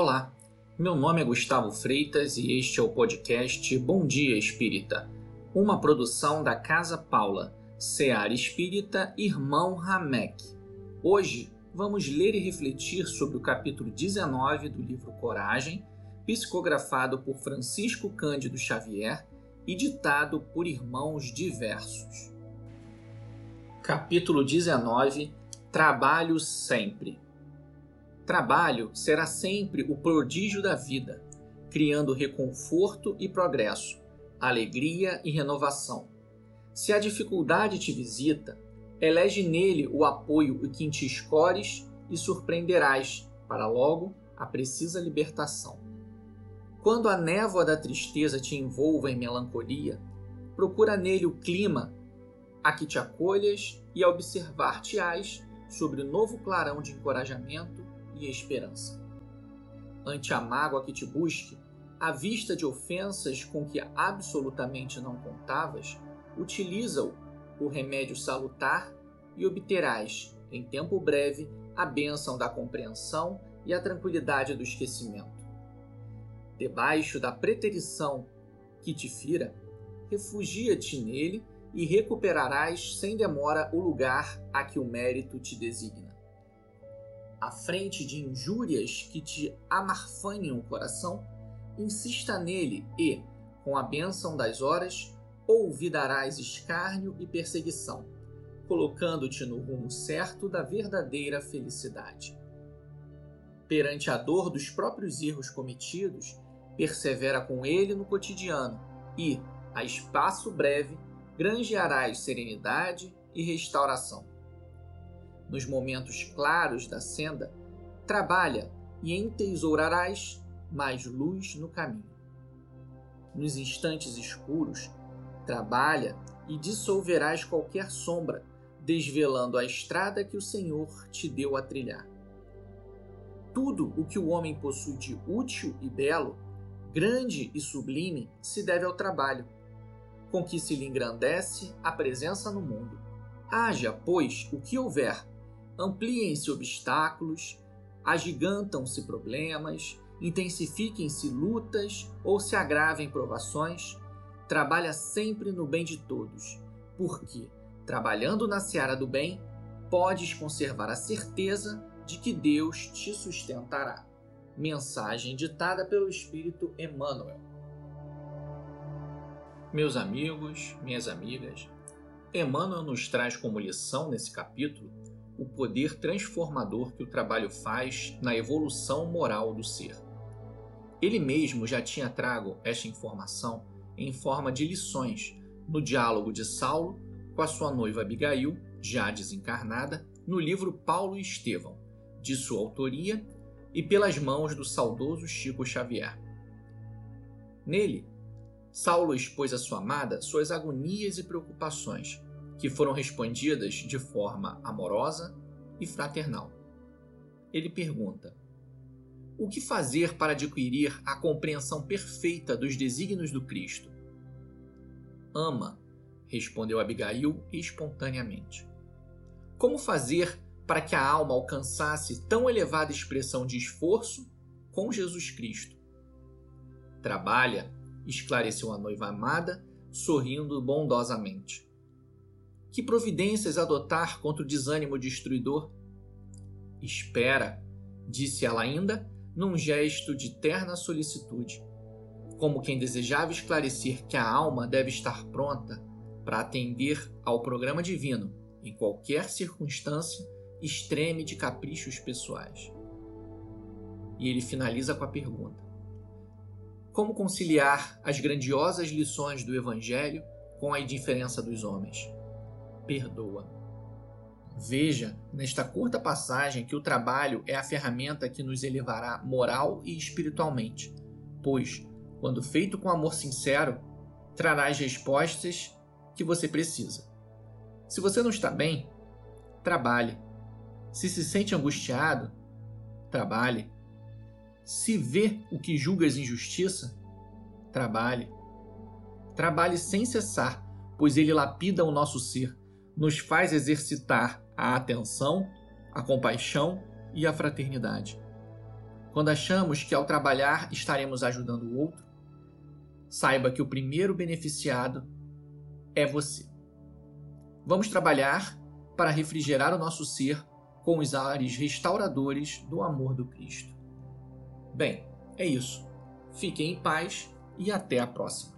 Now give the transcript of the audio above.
Olá, meu nome é Gustavo Freitas e este é o podcast Bom Dia Espírita, uma produção da Casa Paula, Seara Espírita Irmão Ramek. Hoje vamos ler e refletir sobre o capítulo 19 do livro Coragem, psicografado por Francisco Cândido Xavier e ditado por irmãos diversos. Capítulo 19 Trabalho sempre. Trabalho será sempre o prodígio da vida, criando reconforto e progresso, alegria e renovação. Se a dificuldade te visita, elege nele o apoio e que te escores e surpreenderás, para logo a precisa libertação. Quando a névoa da tristeza te envolva em melancolia, procura nele o clima a que te acolhas e a observar-te-ás sobre o novo clarão de encorajamento e esperança. Ante a mágoa que te busque, à vista de ofensas com que absolutamente não contavas, utiliza-o, o remédio salutar, e obterás, em tempo breve, a bênção da compreensão e a tranquilidade do esquecimento. Debaixo da preterição que te fira, refugia-te nele e recuperarás sem demora o lugar a que o mérito te designa à frente de injúrias que te amarfanham o coração, insista nele e, com a bênção das horas, ouvidarás escárnio e perseguição, colocando-te no rumo certo da verdadeira felicidade. Perante a dor dos próprios erros cometidos, persevera com ele no cotidiano e, a espaço breve, granjearás serenidade e restauração nos momentos claros da senda, trabalha e entesourarás mais luz no caminho. Nos instantes escuros, trabalha e dissolverás qualquer sombra, desvelando a estrada que o Senhor te deu a trilhar. Tudo o que o homem possui de útil e belo, grande e sublime, se deve ao trabalho, com que se lhe engrandece a presença no mundo. Haja, pois, o que houver ampliem-se obstáculos, agigantam-se problemas, intensifiquem-se lutas ou se agravem provações, trabalha sempre no bem de todos, porque, trabalhando na seara do bem, podes conservar a certeza de que Deus te sustentará. Mensagem ditada pelo Espírito Emmanuel. Meus amigos, minhas amigas, Emmanuel nos traz como lição nesse capítulo o poder transformador que o trabalho faz na evolução moral do ser. Ele mesmo já tinha trago esta informação em forma de lições no diálogo de Saulo com a sua noiva Abigail, já desencarnada, no livro Paulo e Estevão, de sua autoria e pelas mãos do saudoso Chico Xavier. Nele, Saulo expôs à sua amada suas agonias e preocupações que foram respondidas de forma amorosa e fraternal. Ele pergunta: O que fazer para adquirir a compreensão perfeita dos desígnios do Cristo? Ama, respondeu Abigail espontaneamente. Como fazer para que a alma alcançasse tão elevada expressão de esforço com Jesus Cristo? Trabalha, esclareceu a noiva amada, sorrindo bondosamente. Que providências adotar contra o desânimo destruidor? Espera, disse ela ainda, num gesto de terna solicitude, como quem desejava esclarecer que a alma deve estar pronta para atender ao programa divino em qualquer circunstância extreme de caprichos pessoais. E ele finaliza com a pergunta: Como conciliar as grandiosas lições do Evangelho com a indiferença dos homens? Perdoa. Veja nesta curta passagem que o trabalho é a ferramenta que nos elevará moral e espiritualmente, pois, quando feito com amor sincero, trará as respostas que você precisa. Se você não está bem, trabalhe. Se se sente angustiado, trabalhe. Se vê o que julgas injustiça, trabalhe. Trabalhe sem cessar, pois ele lapida o nosso ser nos faz exercitar a atenção, a compaixão e a fraternidade. quando achamos que ao trabalhar estaremos ajudando o outro, saiba que o primeiro beneficiado é você. Vamos trabalhar para refrigerar o nosso ser com os ares restauradores do amor do Cristo. Bem, é isso. Fiquem em paz e até a próxima.